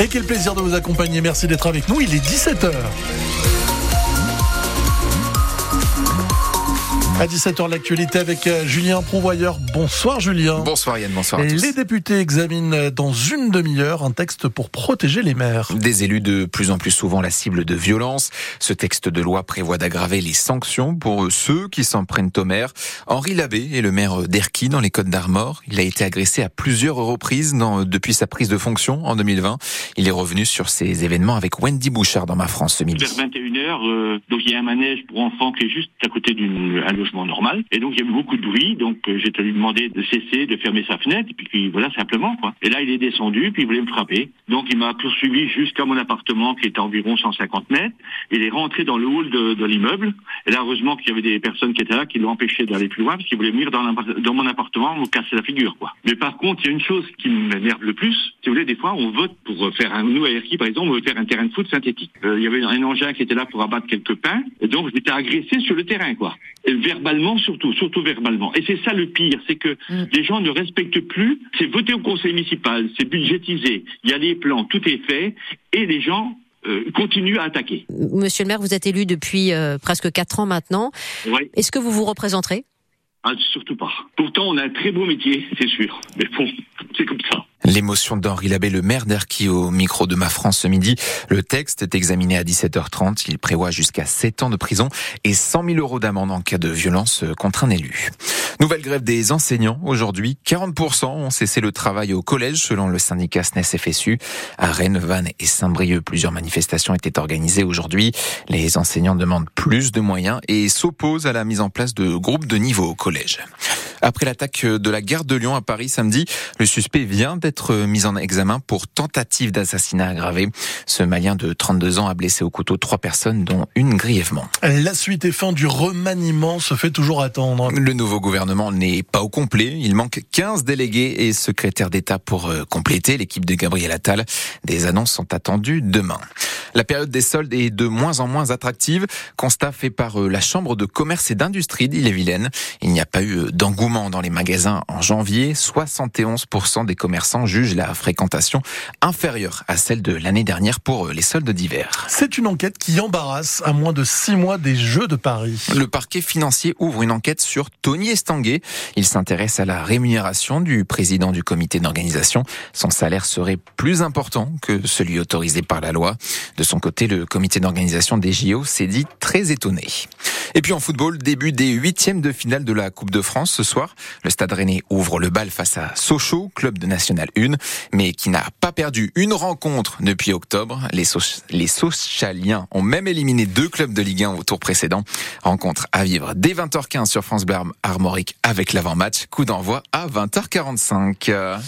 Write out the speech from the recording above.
Et quel plaisir de vous accompagner. Merci d'être avec nous. Il est 17h. À 17h, l'actualité avec euh, Julien Prouvoyeur. Bonsoir Julien. Bonsoir Yann, bonsoir à tous. les députés examinent dans une demi-heure un texte pour protéger les maires. Des élus de plus en plus souvent la cible de violence. Ce texte de loi prévoit d'aggraver les sanctions pour ceux qui s'en prennent au maire. Henri Labbé est le maire d'Erquy dans les Côtes d'Armor. Il a été agressé à plusieurs reprises dans- depuis sa prise de fonction en 2020. Il est revenu sur ces événements avec Wendy Bouchard dans Ma France ce midi. Vers 21h, euh, donc il y a un manège pour enfants qui est juste à côté d'un normal. Et donc il y a eu beaucoup de bruit, donc euh, j'ai lui demandé de cesser, de fermer sa fenêtre, et puis, voilà simplement quoi. Et là il est descendu, puis il voulait me frapper. Donc il m'a poursuivi jusqu'à mon appartement qui est à environ 150 mètres. Il est rentré dans le hall de, de l'immeuble. Et là heureusement qu'il y avait des personnes qui étaient là qui l'ont empêché d'aller plus loin parce qu'il voulait venir dans, dans mon appartement me casser la figure quoi. Mais par contre il y a une chose qui m'énerve le plus, si vous voulez des fois on vote pour faire un nous à Erquy par exemple on veut faire un terrain de foot synthétique. Euh, il y avait un engin qui était là pour abattre quelques pains et donc j'étais agressé sur le terrain quoi. Verbalement surtout, surtout verbalement. Et c'est ça le pire, c'est que les gens ne respectent plus. C'est voté au conseil municipal, c'est budgétisé, il y a les plans, tout est fait et les gens euh, continuent à attaquer. Monsieur le maire, vous êtes élu depuis euh, presque quatre ans maintenant. Est-ce que vous vous représenterez? Ah, surtout pas. Pourtant, on a un très beau métier, c'est sûr. Mais bon, c'est comme ça. L'émotion d'Henri Labbé, le maire d'Erquy au micro de Ma France ce midi. Le texte est examiné à 17h30. Il prévoit jusqu'à 7 ans de prison et 100 000 euros d'amende en cas de violence contre un élu. Nouvelle grève des enseignants aujourd'hui. 40% ont cessé le travail au collège selon le syndicat SNES FSU. À Rennes, Vannes et Saint-Brieuc, plusieurs manifestations étaient organisées aujourd'hui. Les enseignants demandent plus de moyens et s'opposent à la mise en place de groupes de niveau au collège. Après l'attaque de la gare de Lyon à Paris samedi, le suspect vient d'être mis en examen pour tentative d'assassinat aggravé. Ce Malien de 32 ans a blessé au couteau trois personnes, dont une grièvement. La suite et fin du remaniement se fait toujours attendre. Le nouveau gouvernement n'est pas au complet. Il manque 15 délégués et secrétaires d'État pour euh, compléter l'équipe de Gabriel Attal. Des annonces sont attendues demain. La période des soldes est de moins en moins attractive. Constat fait par euh, la Chambre de commerce et d'industrie d'Ille-et-Vilaine. Il n'y a pas eu euh, dans les magasins en janvier. 71% des commerçants jugent la fréquentation inférieure à celle de l'année dernière pour euh, les soldes d'hiver. C'est une enquête qui embarrasse à moins de six mois des Jeux de Paris. Le parquet financier ouvre une enquête sur Tony Estanguet. Il s'intéresse à la rémunération du président du comité d'organisation. Son salaire serait plus important que celui autorisé par la loi. De son côté, le comité d'organisation des JO s'est dit très étonné. Et puis en football, début des huitièmes de finale de la Coupe de France ce soir. Le Stade Rennais ouvre le bal face à Sochaux, club de National 1, mais qui n'a pas perdu une rencontre depuis octobre. Les, Soch les Sochaliens ont même éliminé deux clubs de Ligue 1 au tour précédent. Rencontre à vivre dès 20h15 sur France Bleu Armorique avec l'avant-match. Coup d'envoi à 20h45.